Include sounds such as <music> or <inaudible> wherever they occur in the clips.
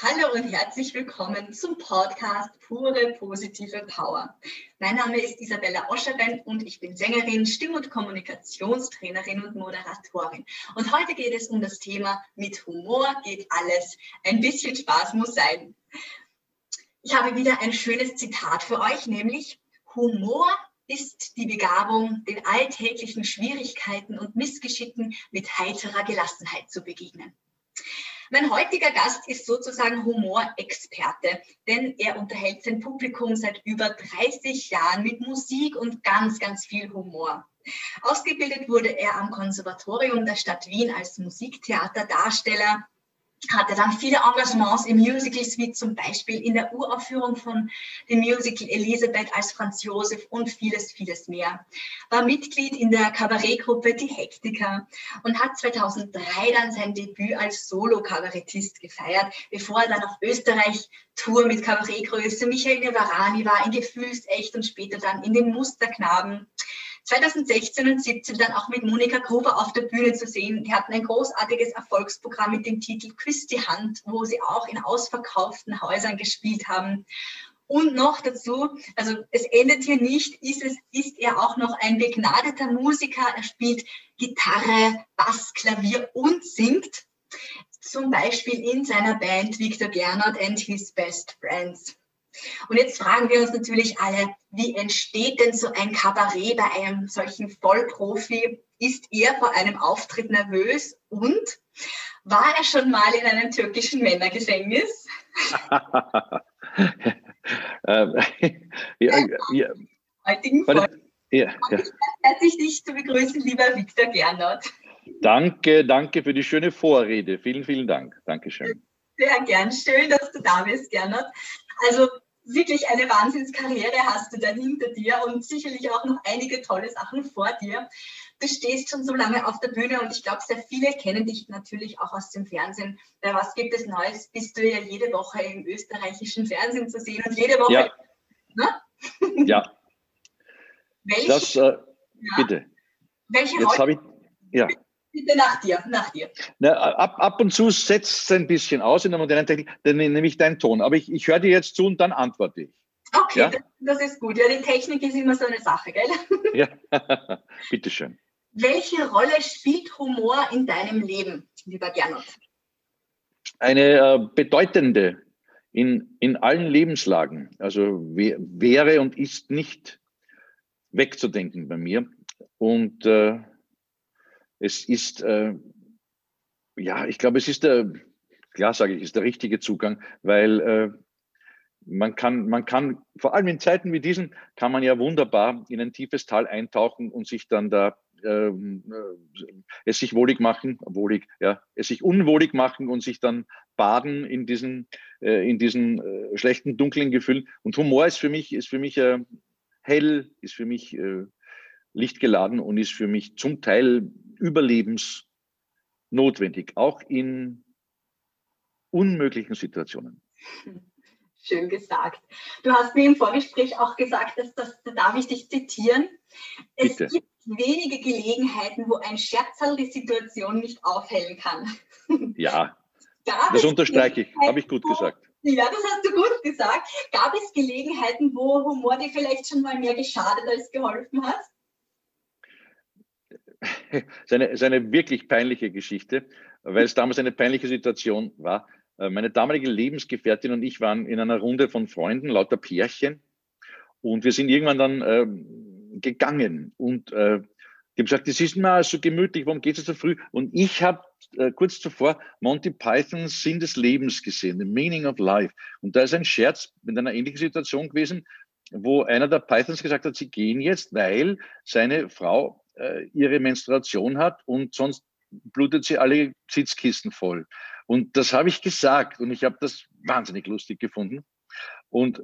Hallo und herzlich willkommen zum Podcast Pure Positive Power. Mein Name ist Isabella Oscherben und ich bin Sängerin, Stimm- und Kommunikationstrainerin und Moderatorin. Und heute geht es um das Thema Mit Humor geht alles. Ein bisschen Spaß muss sein. Ich habe wieder ein schönes Zitat für euch, nämlich Humor ist die Begabung, den alltäglichen Schwierigkeiten und Missgeschicken mit heiterer Gelassenheit zu begegnen. Mein heutiger Gast ist sozusagen Humorexperte, denn er unterhält sein Publikum seit über 30 Jahren mit Musik und ganz, ganz viel Humor. Ausgebildet wurde er am Konservatorium der Stadt Wien als Musiktheaterdarsteller hatte dann viele Engagements in Musicals, wie zum Beispiel in der Uraufführung von dem Musical Elisabeth als Franz Josef und vieles, vieles mehr. War Mitglied in der Kabarettgruppe Die Hektiker und hat 2003 dann sein Debüt als Solo-Kabarettist gefeiert, bevor er dann auf Österreich Tour mit Kabarettgröße Michael Nevarani war, in Gefühlsecht und später dann in den Musterknaben. 2016 und 17 dann auch mit Monika Gruber auf der Bühne zu sehen. Die hatten ein großartiges Erfolgsprogramm mit dem Titel Küss die Hand, wo sie auch in ausverkauften Häusern gespielt haben. Und noch dazu, also es endet hier nicht, ist, es, ist er auch noch ein begnadeter Musiker. Er spielt Gitarre, Bass, Klavier und singt. Zum Beispiel in seiner Band Victor Gernot and His Best Friends. Und jetzt fragen wir uns natürlich alle, wie entsteht denn so ein Kabarett bei einem solchen Vollprofi? Ist er vor einem Auftritt nervös und war er schon mal in einem türkischen Männergefängnis? <laughs> ähm, <laughs> ja, ja. Heutigen Folge. Ja, ja. Herzlich dich zu begrüßen, lieber Viktor Gernot. Danke, danke für die schöne Vorrede. Vielen, vielen Dank. Dankeschön. Sehr gern. Schön, dass du da bist, Gernot. Also wirklich eine Wahnsinnskarriere hast du da hinter dir und sicherlich auch noch einige tolle Sachen vor dir. Du stehst schon so lange auf der Bühne und ich glaube, sehr viele kennen dich natürlich auch aus dem Fernsehen. Bei Was gibt es Neues? Bist du ja jede Woche im österreichischen Fernsehen zu sehen und jede Woche. Ja. Ne? ja. <laughs> Welche, das, äh, ja. bitte. Welche Jetzt habe ich. Ja. Bitte nach dir, nach dir. Na, ab, ab und zu setzt es ein bisschen aus in der modernen Technik, dann nehme ich deinen Ton. Aber ich, ich höre dir jetzt zu und dann antworte ich. Okay, ja? das, das, ist gut. Ja, die Technik ist immer so eine Sache, gell? <laughs> Ja, <laughs> bitteschön. Welche Rolle spielt Humor in deinem Leben, lieber Gernot? Eine äh, bedeutende in, in allen Lebenslagen. Also wäre und ist nicht wegzudenken bei mir. Und äh, es ist, äh, ja, ich glaube, es ist der, klar sage ich, ist der richtige Zugang, weil äh, man kann, man kann, vor allem in Zeiten wie diesen, kann man ja wunderbar in ein tiefes Tal eintauchen und sich dann da ähm, äh, es sich wohlig machen, wohlig, ja, es sich unwohlig machen und sich dann baden in diesen, äh, in diesen äh, schlechten, dunklen Gefühlen. Und Humor ist für mich, ist für mich hell, ist für mich lichtgeladen und ist für mich zum Teil überlebensnotwendig, auch in unmöglichen Situationen. Schön gesagt. Du hast mir im Vorgespräch auch gesagt, dass das, da darf ich dich zitieren. Es Bitte. gibt wenige Gelegenheiten, wo ein Scherzerl die Situation nicht aufhellen kann. Ja, Gab das unterstreiche ich, habe ich gut wo, gesagt. Ja, das hast du gut gesagt. Gab es Gelegenheiten, wo Humor dir vielleicht schon mal mehr geschadet als geholfen hat? Seine, seine wirklich peinliche Geschichte, weil es damals eine peinliche Situation war. Äh, meine damalige Lebensgefährtin und ich waren in einer Runde von Freunden, lauter Pärchen, und wir sind irgendwann dann äh, gegangen und äh, die haben gesagt, das ist mal so gemütlich, warum geht es so früh? Und ich habe äh, kurz zuvor Monty Pythons Sinn des Lebens gesehen, The Meaning of Life. Und da ist ein Scherz mit einer ähnlichen Situation gewesen, wo einer der Pythons gesagt hat, sie gehen jetzt, weil seine Frau äh, ihre Menstruation hat und sonst blutet sie alle Sitzkisten voll. Und das habe ich gesagt und ich habe das wahnsinnig lustig gefunden. Und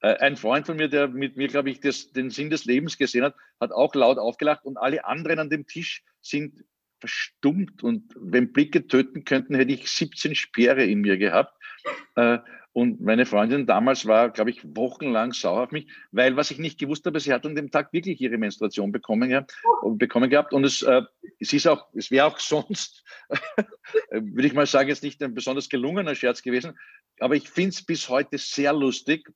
äh, ein Freund von mir, der mit mir, glaube ich, das, den Sinn des Lebens gesehen hat, hat auch laut aufgelacht und alle anderen an dem Tisch sind verstummt und wenn Blicke töten könnten, hätte ich 17 Speere in mir gehabt. Äh, Und meine Freundin damals war, glaube ich, wochenlang sauer auf mich, weil was ich nicht gewusst habe, sie hat an dem Tag wirklich ihre Menstruation bekommen, ja, bekommen gehabt. Und es, äh, es ist auch, es wäre auch <laughs> sonst, würde ich mal sagen, jetzt nicht ein besonders gelungener Scherz gewesen. Aber ich finde es bis heute sehr lustig.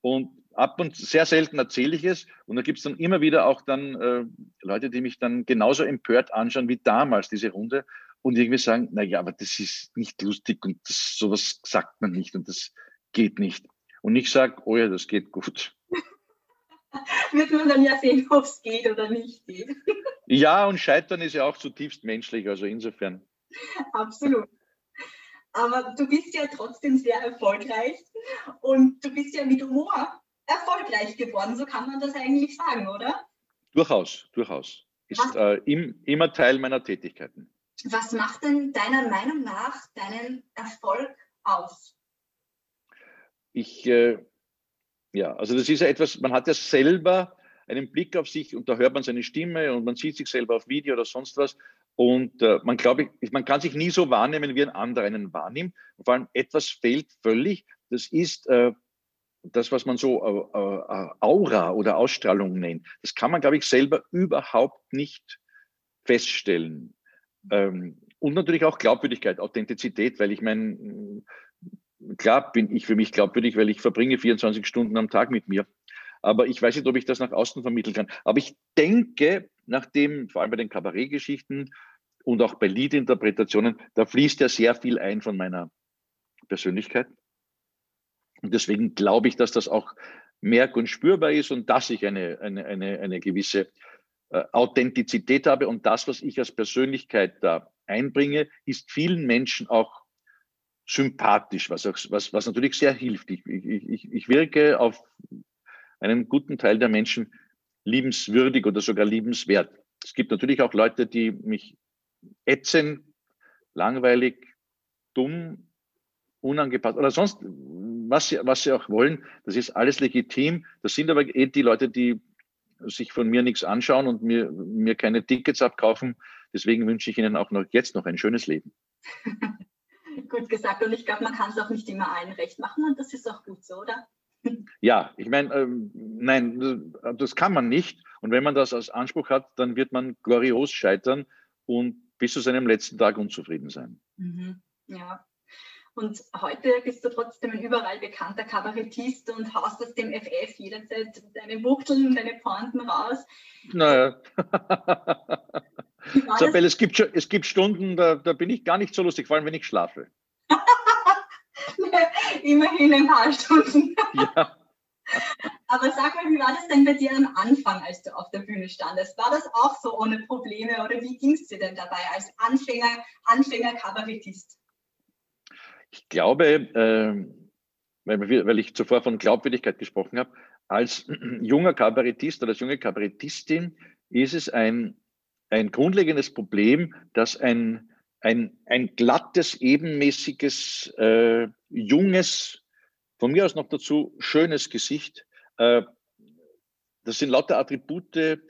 Und ab und sehr selten erzähle ich es. Und da gibt es dann immer wieder auch dann äh, Leute, die mich dann genauso empört anschauen wie damals diese Runde und irgendwie sagen, na ja, aber das ist nicht lustig und das, sowas sagt man nicht und das geht nicht. Und ich sage, oh ja, das geht gut. <laughs> Wird man dann ja sehen, ob es geht oder nicht geht. <laughs> ja, und Scheitern ist ja auch zutiefst menschlich, also insofern. Absolut. Aber du bist ja trotzdem sehr erfolgreich und du bist ja mit Humor erfolgreich geworden, so kann man das eigentlich sagen, oder? Durchaus, durchaus. Ist äh, im, immer Teil meiner Tätigkeiten. Was macht denn deiner Meinung nach deinen Erfolg aus? Ich, äh, ja, also das ist ja etwas, man hat ja selber einen Blick auf sich und da hört man seine Stimme und man sieht sich selber auf Video oder sonst was. Und äh, man glaube ich, man kann sich nie so wahrnehmen, wie ein anderer einen wahrnimmt. Und vor allem etwas fehlt völlig. Das ist äh, das, was man so äh, äh, Aura oder Ausstrahlung nennt. Das kann man, glaube ich, selber überhaupt nicht feststellen. Ähm, und natürlich auch Glaubwürdigkeit, Authentizität, weil ich meine, klar bin ich für mich glaubwürdig, weil ich verbringe 24 Stunden am Tag mit mir. Aber ich weiß nicht, ob ich das nach außen vermitteln kann. Aber ich denke, nachdem, vor allem bei den Kabarettgeschichten und auch bei Liedinterpretationen, da fließt ja sehr viel ein von meiner Persönlichkeit. Und deswegen glaube ich, dass das auch merk- und spürbar ist und dass ich eine, eine, eine, eine gewisse Authentizität habe und das, was ich als Persönlichkeit da einbringe, ist vielen Menschen auch sympathisch, was, auch, was, was natürlich sehr hilft. Ich, ich, ich wirke auf einen guten Teil der Menschen liebenswürdig oder sogar liebenswert. Es gibt natürlich auch Leute, die mich ätzen, langweilig, dumm, unangepasst oder sonst, was sie, was sie auch wollen. Das ist alles legitim. Das sind aber eh die Leute, die sich von mir nichts anschauen und mir, mir keine Tickets abkaufen. Deswegen wünsche ich Ihnen auch noch jetzt noch ein schönes Leben. <laughs> gut gesagt. Und ich glaube, man kann es auch nicht immer allen recht machen und das ist auch gut so, oder? <laughs> Ja, ich meine, ähm, nein, das kann man nicht. Und wenn man das als Anspruch hat, dann wird man glorios scheitern und bis zu seinem letzten Tag unzufrieden sein. Mhm. Ja, und heute bist du trotzdem ein überall bekannter Kabarettist und haust aus dem FF jederzeit deine Wuchteln, deine Pointen raus. Naja. Isabel, es gibt, es gibt Stunden, da, da bin ich gar nicht so lustig, vor allem wenn ich schlafe. <laughs> Immerhin ein paar Stunden. ja. <laughs> Aber sag mal, wie war das denn bei dir am Anfang, als du auf der Bühne standest? War das auch so ohne Probleme oder wie ging es dir denn dabei als Anfänger, Anfänger-Kabarettist? Ich glaube, äh, weil, weil ich zuvor von Glaubwürdigkeit gesprochen habe, als <clears throat> junger Kabarettist oder als junge Kabarettistin ist es ein, ein grundlegendes Problem, dass ein, ein, ein glattes, ebenmäßiges, äh, junges, von mir aus noch dazu schönes Gesicht, äh, das sind lauter Attribute,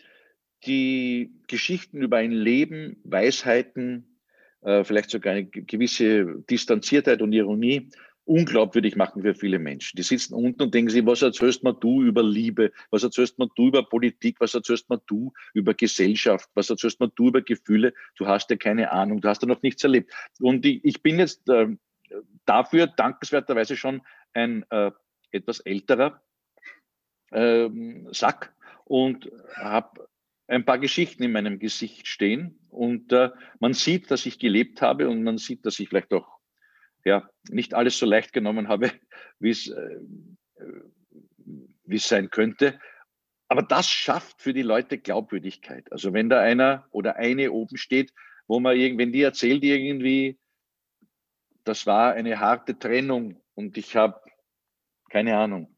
die Geschichten über ein Leben, Weisheiten, äh, vielleicht sogar eine gewisse Distanziertheit und Ironie unglaubwürdig machen für viele Menschen. Die sitzen unten und denken sich, was erzählst mal du über Liebe? Was erzählst mal du über Politik? Was erzählst mal du über Gesellschaft? Was erzählst mal du über Gefühle? Du hast ja keine Ahnung, du hast ja noch nichts erlebt. Und ich bin jetzt äh, dafür dankenswerterweise schon ein äh, etwas älterer äh, Sack und habe ein paar Geschichten in meinem Gesicht stehen und äh, man sieht, dass ich gelebt habe und man sieht, dass ich vielleicht auch ja, nicht alles so leicht genommen habe, <laughs> wie es äh, es sein könnte. Aber das schafft für die Leute Glaubwürdigkeit. Also wenn da einer oder eine oben steht, wo man irgendwie, die erzählt irgendwie, das war eine harte Trennung und ich habe keine Ahnung,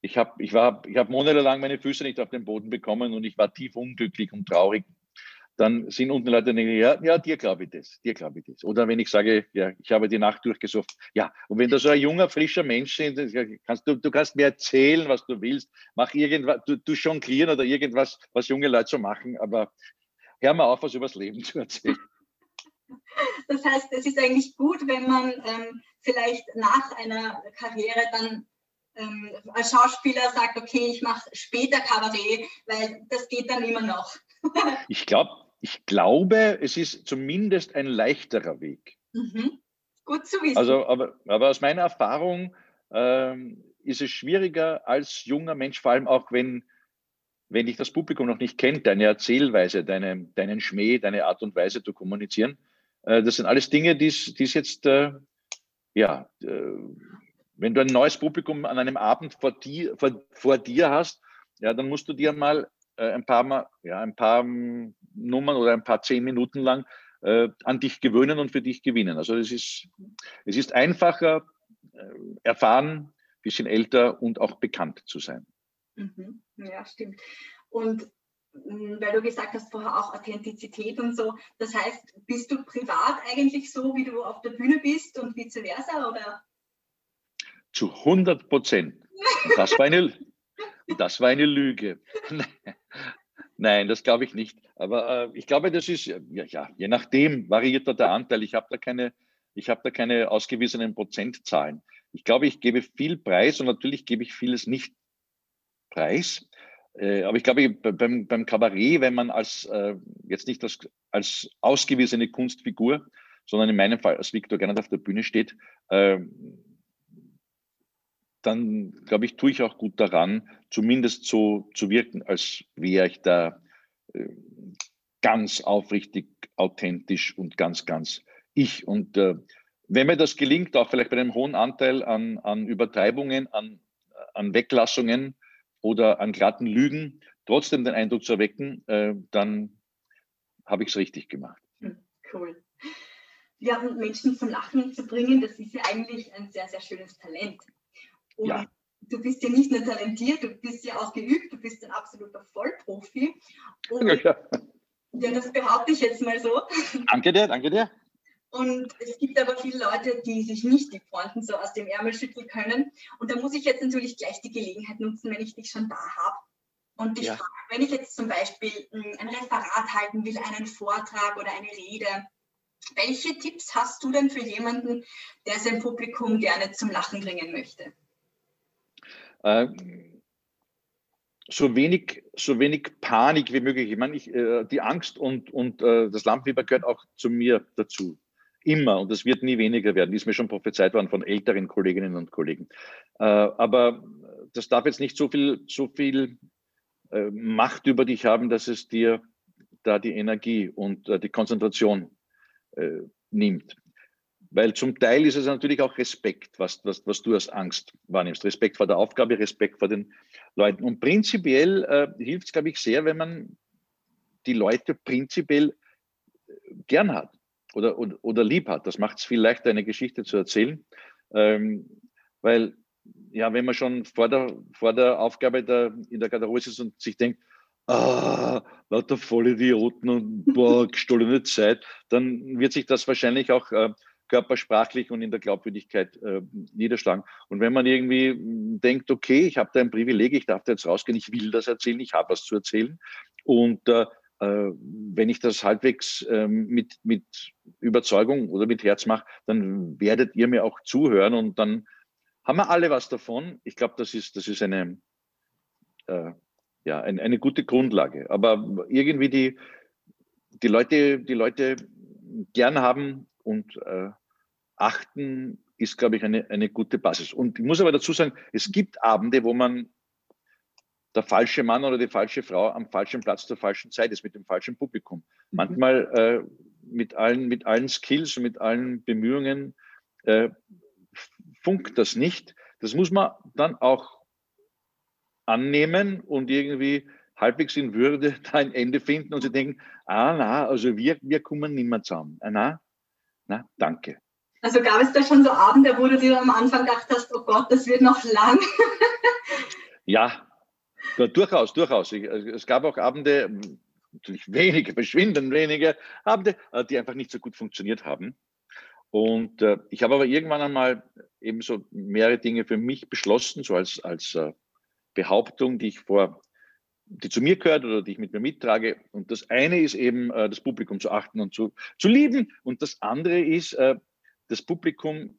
ich habe ich ich hab monatelang meine Füße nicht auf den Boden bekommen und ich war tief unglücklich und traurig. Dann sind unten Leute, die denken, ja, ja, dir glaube ich das, dir glaube ich das. Oder wenn ich sage, ja, ich habe die Nacht durchgesucht. Ja, und wenn da so ein junger, frischer Mensch ist, kannst du, du kannst mir erzählen, was du willst. Mach irgendwas, du, du jonglieren oder irgendwas, was junge Leute so machen, aber hör mal auf, was übers Leben zu erzählen. Das heißt, es ist eigentlich gut, wenn man ähm, vielleicht nach einer Karriere dann ähm, als Schauspieler sagt, okay, ich mache später Kabarett, weil das geht dann immer noch. <laughs> ich, glaub, ich glaube, es ist zumindest ein leichterer Weg. Mhm. Gut zu wissen. Also, aber, aber aus meiner Erfahrung ähm, ist es schwieriger als junger Mensch, vor allem auch wenn, wenn dich das Publikum noch nicht kennt, deine Erzählweise, deine, deinen Schmäh, deine Art und Weise zu kommunizieren. Äh, das sind alles Dinge, die es jetzt, äh, ja, äh, wenn du ein neues Publikum an einem Abend vor dir, vor, vor dir hast, ja, dann musst du dir mal äh, ein paar mal, ja, ein paar um, Nummern oder ein paar zehn Minuten lang äh, an dich gewöhnen und für dich gewinnen. Also es ist, es ist einfacher, äh, erfahren, bisschen älter und auch bekannt zu sein. Mhm. Ja, stimmt. Und mm, weil du gesagt hast vorher auch Authentizität und so. Das heißt, bist du privat eigentlich so, wie du auf der Bühne bist und vice versa? Oder? Zu 100 Prozent. Das war eine, das war eine Lüge. <laughs> Nein, das glaube ich nicht. Aber äh, ich glaube, das ist, ja, ja, je nachdem variiert da der Anteil. Ich habe da keine, habe da keine ausgewiesenen Prozentzahlen. Ich glaube, ich gebe viel Preis und natürlich gebe ich vieles nicht preis. Äh, aber ich glaube, beim, beim Kabarett, wenn man als, äh, jetzt nicht als, als ausgewiesene Kunstfigur, sondern in meinem Fall als Viktor Gernot auf der Bühne steht, äh, dann glaube ich, tue ich auch gut daran, zumindest so zu wirken, als wäre ich da äh, ganz aufrichtig, authentisch und ganz, ganz ich. Und äh, wenn mir das gelingt, auch vielleicht bei einem hohen Anteil an, an Übertreibungen, an, an Weglassungen oder an glatten Lügen, trotzdem den Eindruck zu erwecken, äh, dann habe ich es richtig gemacht. Hm, cool. Ja, und Menschen zum Lachen zu bringen, das ist ja eigentlich ein sehr, sehr schönes Talent. Und ja. du bist ja nicht nur talentiert, du bist ja auch geübt, du bist ein absoluter Vollprofi. Und ja, ja. ja, das behaupte ich jetzt mal so. Danke dir, danke dir. Und es gibt aber viele Leute, die sich nicht die Fronten so aus dem Ärmel schütteln können. Und da muss ich jetzt natürlich gleich die Gelegenheit nutzen, wenn ich dich schon da habe. Und dich ja. frage, wenn ich jetzt zum Beispiel hm, ein Referat halten will, einen Vortrag oder eine Rede, welche Tipps hast du denn für jemanden, der sein Publikum gerne zum Lachen bringen möchte? Äh, so wenig, so wenig Panik wie möglich. Ich meine, ich, äh, die Angst und, und äh, das Lampenfieber gehört auch zu mir dazu. Immer. Und das wird nie weniger werden. Ist mir schon prophezeit worden von älteren Kolleginnen und Kollegen. Äh, aber das darf jetzt nicht so viel, so viel äh, Macht über dich haben, dass es dir da die Energie und äh, die Konzentration nimmt. Weil zum Teil ist es natürlich auch Respekt, was, was, was du als Angst wahrnimmst. Respekt vor der Aufgabe, Respekt vor den Leuten. Und prinzipiell äh, hilft es, glaube ich, sehr, wenn man die Leute prinzipiell äh, gern hat oder, oder, oder lieb hat. Das macht es viel leichter, eine Geschichte zu erzählen. Ähm, weil, ja, wenn man schon vor der, vor der Aufgabe der, in der Garderobe ist und sich denkt, ah, lauter Vollidioten und boah, gestohlene Zeit, dann wird sich das wahrscheinlich auch äh, körpersprachlich und in der Glaubwürdigkeit äh, niederschlagen. Und wenn man irgendwie hm, denkt, okay, ich habe da ein Privileg, ich darf da jetzt rausgehen, ich will das erzählen, ich habe was zu erzählen. Und äh, äh wenn ich das halbwegs äh, mit, mit Überzeugung oder mit Herz mache, dann werdet ihr mir auch zuhören und dann haben wir alle was davon. Ich glaube, das ist, das ist eine, äh, ja, eine, eine gute Grundlage. Aber irgendwie die, die Leute, die Leute gern haben und äh, achten ist, glaube ich, eine, eine gute Basis. Und ich muss aber dazu sagen, es gibt Abende, wo man der falsche Mann oder die falsche Frau am falschen Platz zur falschen Zeit ist, mit dem falschen Publikum. Mhm. Manchmal äh, mit, allen, mit allen Skills und mit allen Bemühungen äh, funkt das nicht. Das muss man dann auch annehmen und irgendwie halbwegs in Würde <laughs> da ein Ende finden und sie denken, ah na, also wir, wir kommen nicht mehr zusammen. Ah, na, na, danke. Also gab es da schon so Abende, wo du dir am Anfang gedacht hast, oh Gott, das wird noch lang? <laughs> ja, ja, durchaus, durchaus. Also es gab auch Abende, natürlich wenige, verschwindend wenige Abende, äh, die einfach nicht so gut funktioniert haben. Und äh, ich habe aber irgendwann einmal eben so mehrere Dinge für mich beschlossen, so als, als äh, Behauptung, die ich vor die zu mir gehört oder die ich mit mir mittrage. Und das eine ist eben, äh, das Publikum zu achten und zu, zu lieben. Und das andere ist, äh, das Publikum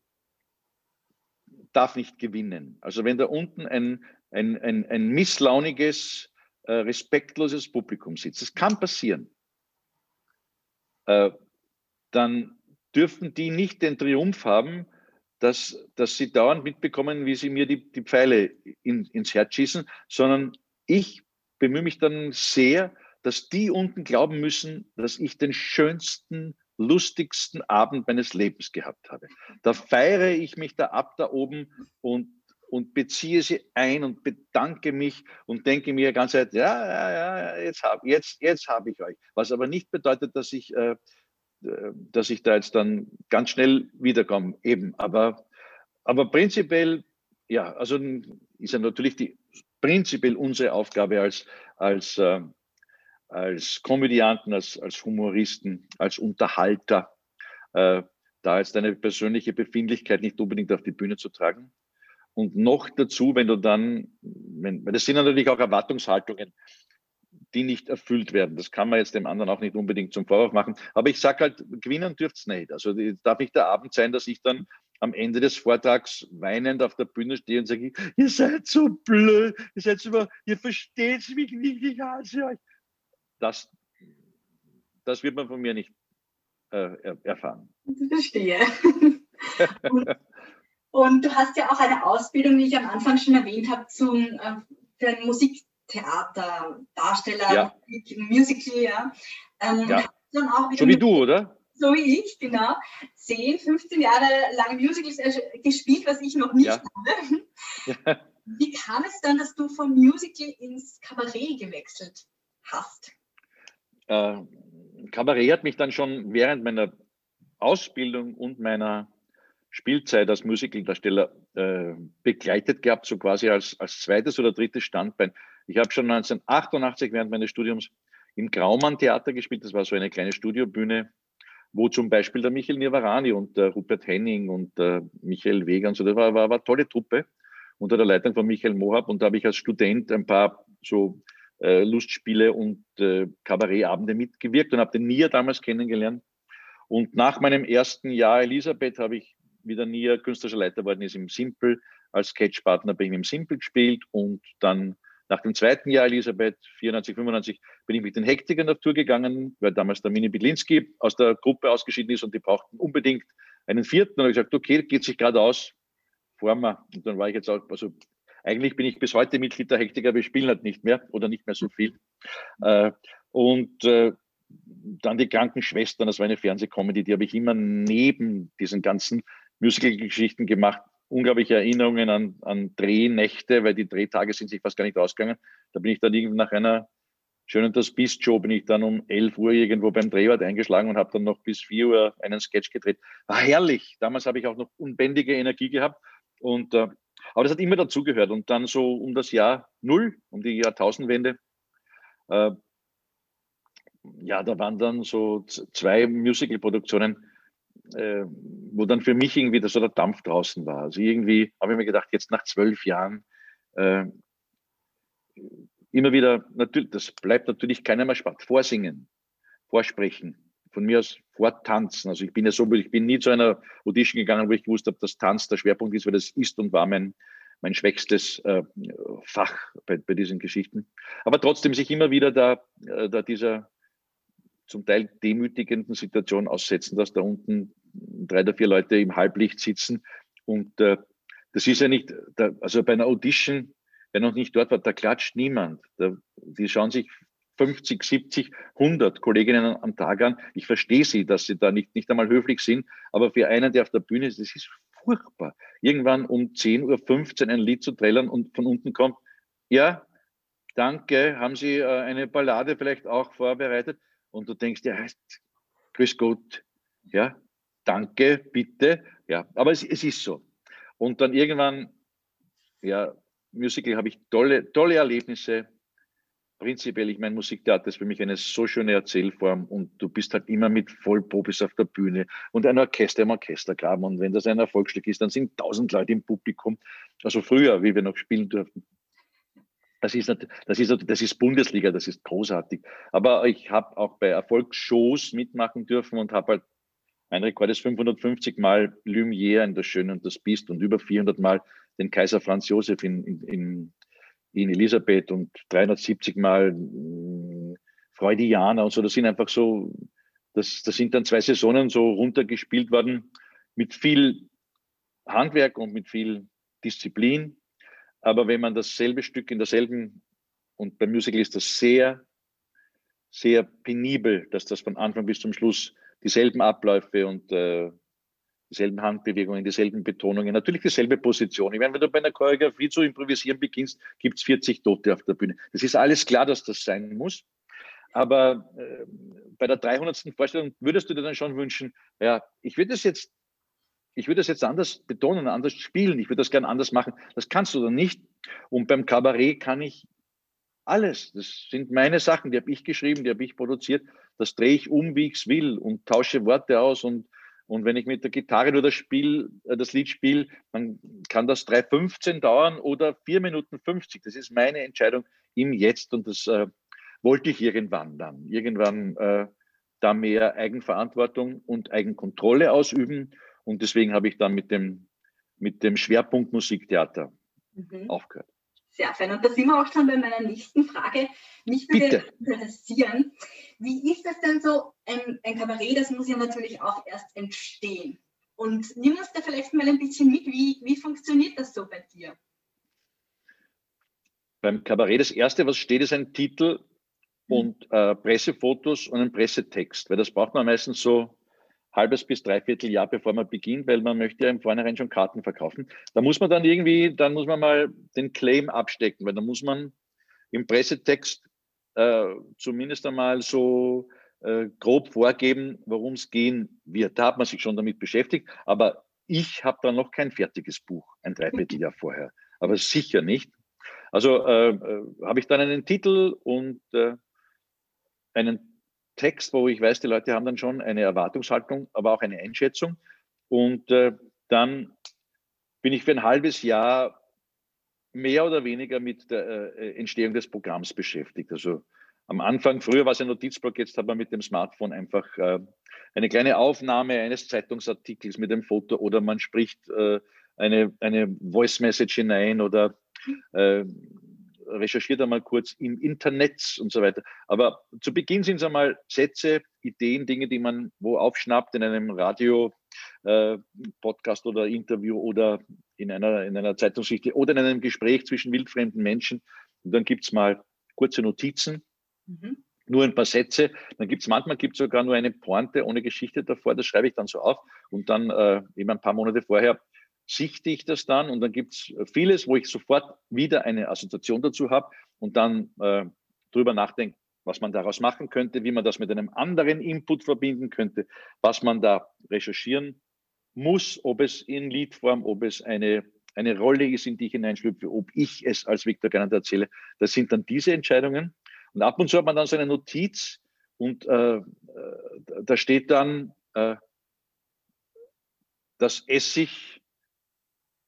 darf nicht gewinnen. Also wenn da unten ein, ein, ein, ein misslauniges, äh, respektloses Publikum sitzt, das kann passieren, äh, dann dürfen die nicht den Triumph haben, dass, dass sie dauernd mitbekommen, wie sie mir die, die Pfeile in, ins Herz schießen, sondern ich bemühe mich dann sehr, dass die unten glauben müssen, dass ich den schönsten, lustigsten Abend meines Lebens gehabt habe. Da feiere ich mich da ab da oben und, und beziehe sie ein und bedanke mich und denke mir ganz Zeit, ja, ja, ja, jetzt habe jetzt, jetzt hab ich euch. Was aber nicht bedeutet, dass ich, äh, dass ich da jetzt dann ganz schnell wiederkomme. Eben, aber, aber prinzipiell, ja, also ist ja natürlich die prinzipiell unsere Aufgabe als, als, äh, als Komödianten, als, als Humoristen, als Unterhalter, äh, da jetzt deine persönliche Befindlichkeit nicht unbedingt auf die Bühne zu tragen. Und noch dazu, wenn du dann, wenn, das sind natürlich auch Erwartungshaltungen, die nicht erfüllt werden. Das kann man jetzt dem anderen auch nicht unbedingt zum Vorwurf machen. Aber ich sage halt, gewinnen dürft's nicht. Also darf nicht der Abend sein, dass ich dann am Ende des Vortrags weinend auf der Bühne stehe und sage, ihr seid so blöd, ihr seid so, ihr versteht mich nicht, ich hasse euch. Das, das wird man von mir nicht äh, erfahren. Ich verstehe. <laughs> und, und, du hast ja auch eine Ausbildung, wie ich am Anfang schon erwähnt habe, zum, äh, für ein Musiktheater, Darsteller, ja. Musical, ja. Ähm, ja. so wie du, oder? So wie ich, genau, 10, 15 Jahre lang Musicals gespielt, was ich noch nicht ja. habe. Wie kam es dann, dass du vom Musical ins Kabarett gewechselt hast? Äh, Kabarett hat mich dann schon während meiner Ausbildung und meiner Spielzeit als Musicaldarsteller äh, begleitet gehabt, so quasi als, als zweites oder drittes Standbein. Ich habe schon 1988 während meines Studiums im Graumann Theater gespielt. Das war so eine kleine Studiobühne wo zum Beispiel der Michael Nirvarani und der Rupert Henning und der Michael Weger so, das war, war, war eine tolle Truppe unter der Leitung von Michael Mohab und da habe ich als Student ein paar so äh, Lustspiele und äh, Kabarettabende mitgewirkt und habe den Nia damals kennengelernt. Und nach meinem ersten Jahr Elisabeth habe ich wieder Nia künstlerischer Leiter worden ist im Simple. Als Sketchpartner bin ich im Simple gespielt und dann nach dem zweiten Jahr Elisabeth, 94, 95, bin ich mit den Hektikern auf Tour gegangen, weil damals der Mini Bidlinski aus der Gruppe ausgeschieden ist und die brauchten unbedingt einen vierten. Und habe ich gesagt, okay, geht sich gerade aus, fahren wir. Und dann war ich jetzt auch, also eigentlich bin ich bis heute Mitglied der Hektiker, wir spielen halt nicht mehr oder nicht mehr so viel. Äh, und äh, dann die Krankenschwestern, das war eine Fernsehcomedy, die habe ich immer neben diesen ganzen Musical-Geschichten gemacht unglaubliche Erinnerungen an, an Drehnächte, weil die Drehtage sind sich fast gar nicht ausgegangen. Da bin ich dann irgendwie nach einer schönen Das Show bin ich dann um 11 Uhr irgendwo beim Drehort eingeschlagen und habe dann noch bis 4 Uhr einen Sketch gedreht. War herrlich. Damals habe ich auch noch unbändige Energie gehabt. Und, äh, aber das hat immer dazugehört. Und dann so um das Jahr Null, um die Jahrtausendwende, äh, ja, da waren dann so zwei Musical-Produktionen äh, wo dann für mich irgendwie das so der Dampf draußen war. Also irgendwie habe ich mir gedacht, jetzt nach zwölf Jahren äh, immer wieder, natürlich, das bleibt natürlich keiner mehr spannend. Vorsingen, vorsprechen, von mir aus vortanzen. Also ich bin ja so, ich bin nie zu einer Audition gegangen, wo ich gewusst habe, dass Tanz der Schwerpunkt ist, weil das ist und war mein, mein schwächstes äh, Fach bei, bei diesen Geschichten. Aber trotzdem sich immer wieder da, äh, da dieser zum Teil demütigenden Situation aussetzen, dass da unten drei oder vier Leute im Halblicht sitzen. Und äh, das ist ja nicht, da, also bei einer Audition, wer noch nicht dort war, da klatscht niemand. Da, die schauen sich 50, 70, 100 Kolleginnen am Tag an. Ich verstehe sie, dass sie da nicht, nicht einmal höflich sind, aber für einen, der auf der Bühne ist, das ist furchtbar. Irgendwann um 10.15 Uhr ein Lied zu trällern und von unten kommt, ja, danke, haben Sie äh, eine Ballade vielleicht auch vorbereitet? Und du denkst, ja, grüß Gott, ja, danke, bitte. Ja, aber es, es ist so. Und dann irgendwann, ja, Musical habe ich tolle, tolle Erlebnisse. Prinzipiell, ich meine, Musiktheater ist für mich eine so schöne Erzählform und du bist halt immer mit Vollprofis auf der Bühne und ein Orchester im Orchestergraben. Und wenn das ein Erfolgsstück ist, dann sind tausend Leute im Publikum. Also früher, wie wir noch spielen durften. Das ist, das, ist, das ist Bundesliga, das ist großartig. Aber ich habe auch bei Erfolgsshows mitmachen dürfen und habe halt mein Rekord ist 550 Mal Lumière in Das Schöne und das Biest und über 400 Mal den Kaiser Franz Josef in, in, in, in Elisabeth und 370 Mal äh, Freudianer und so. Das sind einfach so, das, das sind dann zwei Saisonen so runtergespielt worden mit viel Handwerk und mit viel Disziplin. Aber wenn man dasselbe Stück in derselben, und beim Musical ist das sehr, sehr penibel, dass das von Anfang bis zum Schluss dieselben Abläufe und äh, dieselben Handbewegungen, dieselben Betonungen, natürlich dieselbe Position. Ich meine, wenn du bei einer Choreografie zu improvisieren beginnst, gibt es 40 Tote auf der Bühne. Das ist alles klar, dass das sein muss. Aber äh, bei der 300. Vorstellung würdest du dir dann schon wünschen, ja, ich würde das jetzt, ich würde das jetzt anders betonen, anders spielen, ich würde das gerne anders machen. Das kannst du dann nicht. Und beim Kabarett kann ich alles. Das sind meine Sachen, die habe ich geschrieben, die habe ich produziert. Das drehe ich um, wie ich es will und tausche Worte aus. Und, und wenn ich mit der Gitarre nur das, Spiel, äh, das Lied spiele, dann kann das 3,15 dauern oder 4 Minuten 50. Das ist meine Entscheidung im Jetzt und das äh, wollte ich irgendwann dann. Irgendwann äh, da mehr Eigenverantwortung und Eigenkontrolle ausüben. Und deswegen habe ich dann mit dem, mit dem Schwerpunkt Musiktheater mhm. aufgehört. Sehr fein. Und da sind wir auch schon bei meiner nächsten Frage. Mich würde interessieren, wie ist das denn so, ein, ein Kabarett, das muss ja natürlich auch erst entstehen. Und nimm uns da vielleicht mal ein bisschen mit, wie, wie funktioniert das so bei dir? Beim Kabarett, das Erste, was steht, ist ein Titel mhm. und äh, Pressefotos und ein Pressetext, weil das braucht man meistens so halbes bis dreiviertel Jahr, bevor man beginnt, weil man möchte ja im Vornherein schon Karten verkaufen. Da muss man dann irgendwie, dann muss man mal den Claim abstecken, weil da muss man im Pressetext äh, zumindest einmal so äh, grob vorgeben, worum es gehen wird. Da hat man sich schon damit beschäftigt, aber ich habe da noch kein fertiges Buch, ein Dreivierteljahr <laughs> vorher, aber sicher nicht. Also äh, äh habe ich dann einen Titel und äh, einen Text, wo ich weiß, die Leute haben dann schon eine Erwartungshaltung, aber auch eine Einschätzung. Und dann bin ich für ein halbes Jahr mehr oder weniger mit der äh, Entstehung des Programms beschäftigt. Also am Anfang, früher war es ein Notizblock, jetzt hat man mit dem Smartphone einfach äh, eine kleine Aufnahme eines Zeitungsartikels mit dem Foto oder man spricht äh, eine, eine Voice Message hinein oder äh, recherchiert einmal kurz im Internet und so weiter. Aber zu Beginn sind es einmal Sätze, Ideen, Dinge, die man wo aufschnappt in einem Radio, äh, Podcast oder Interview oder in einer, in einer Zeitungsgeschichte oder in einem Gespräch zwischen wildfremden Menschen. Und dann gibt es mal kurze Notizen, mhm. nur ein paar Sätze. Dann gibt es manchmal gibt's sogar nur eine Pointe ohne Geschichte davor. Das schreibe ich dann so auf. Und dann äh, eben ein paar Monate vorher sichte ich das dann und dann gibt es vieles, wo ich sofort wieder eine Assoziation dazu habe und dann äh, drüber nachdenke, was man daraus machen könnte, wie man das mit einem anderen Input verbinden könnte, was man da recherchieren muss, ob es in Liedform, ob es eine, eine Rolle ist, in die ich hineinschlüpfe, ob ich es als Viktor Gernand erzähle. Das sind dann diese Entscheidungen. Und ab und zu hat man dann so eine Notiz und äh, äh da steht dann, äh, dass Essig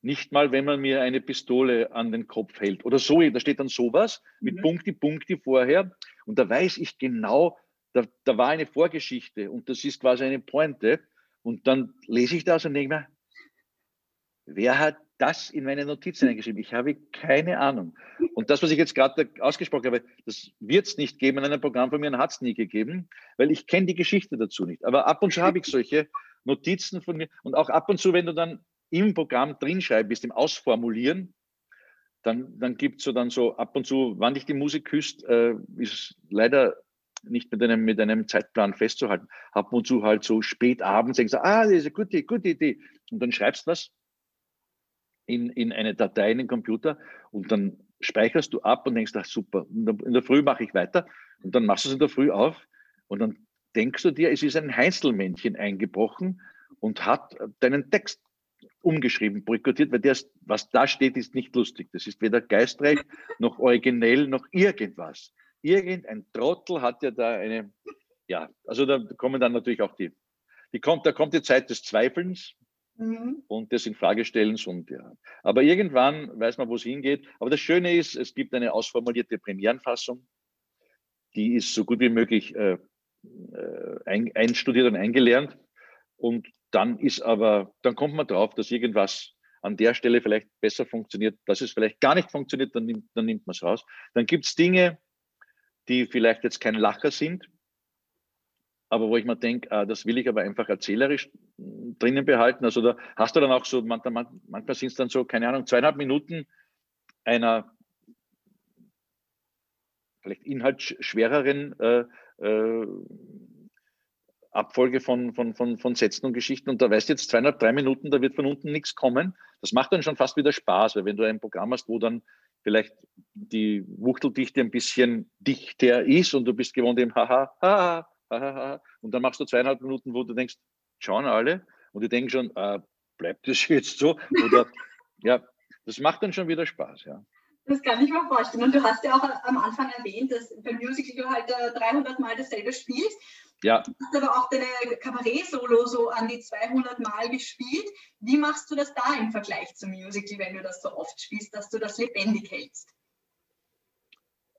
nicht mal, wenn man mir eine Pistole an den Kopf hält oder so. Da steht dann sowas mit mhm. Punkti, Punkti vorher. Und da weiß ich genau, da, da war eine Vorgeschichte und das ist quasi eine Pointe. Und dann lese ich das und denke mir, wer hat das in meine Notizen eingeschrieben? Ich habe keine Ahnung. Und das, was ich jetzt gerade ausgesprochen habe, das wird es nicht geben in einem Programm von mir und hat es nie gegeben, weil ich kenne die Geschichte dazu nicht. Aber ab und zu habe ich solche Notizen von mir und auch ab und zu, wenn du dann im Programm drinschreiben bist, im Ausformulieren, dann, dann gibt es so dann so ab und zu, wann dich die Musik küsst, äh, ist leider nicht mit einem, mit einem Zeitplan festzuhalten. Ab und zu halt so spät abends denkst du, ah, das ist eine gute, gute Idee. Und dann schreibst du was in, in eine Datei in den Computer und dann speicherst du ab und denkst, ach super, in der Früh mache ich weiter und dann machst du es in der Früh auf und dann denkst du dir, es ist ein Heinzelmännchen eingebrochen und hat deinen Text umgeschrieben, boykottiert, weil das, was da steht, ist nicht lustig. Das ist weder geistreich <laughs> noch originell noch irgendwas. Irgendein Trottel hat ja da eine, ja, also da kommen dann natürlich auch die, die kommt, da kommt die Zeit des Zweifelns mhm. und des Infragestellens und ja. Aber irgendwann weiß man, wo es hingeht. Aber das Schöne ist, es gibt eine ausformulierte Premierenfassung, die ist so gut wie möglich äh, äh ein, einstudiert und eingelernt. Und dann ist aber, dann kommt man drauf, dass irgendwas an der Stelle vielleicht besser funktioniert, dass es vielleicht gar nicht funktioniert, dann nimmt, dann nimmt man es raus. Dann gibt es Dinge, die vielleicht jetzt kein Lacher sind, aber wo ich mir denke, ah, das will ich aber einfach erzählerisch hm, drinnen behalten. Also da hast du dann auch so, manchmal, sind es dann so, keine Ahnung, zweieinhalb Minuten einer vielleicht inhaltsschwereren äh, äh, Abfolge von, von, von, von Sätzen und Geschichten. Und da weißt du jetzt zweieinhalb, drei Minuten, da wird von unten nichts kommen. Das macht dann schon fast wieder Spaß, weil wenn du ein Programm hast, wo dann vielleicht die Wuchteldichte ein bisschen dichter ist und du bist gewohnt im Haha, Haha, Haha, und dann machst du zweieinhalb Minuten, wo du denkst, schauen alle und die denken schon, äh, bleibt das <laughs> jetzt so? Oder ja, das macht dann schon wieder Spaß, ja. Das kann ich mir vorstellen. Und du hast ja auch am Anfang erwähnt, dass beim Musical du halt 300 Mal dasselbe spielst. Ja. Du hast aber auch deine Kabarett-Solo so an die 200 Mal gespielt. Wie machst du das da im Vergleich zum Musical, wenn du das so oft spielst, dass du das lebendig hältst?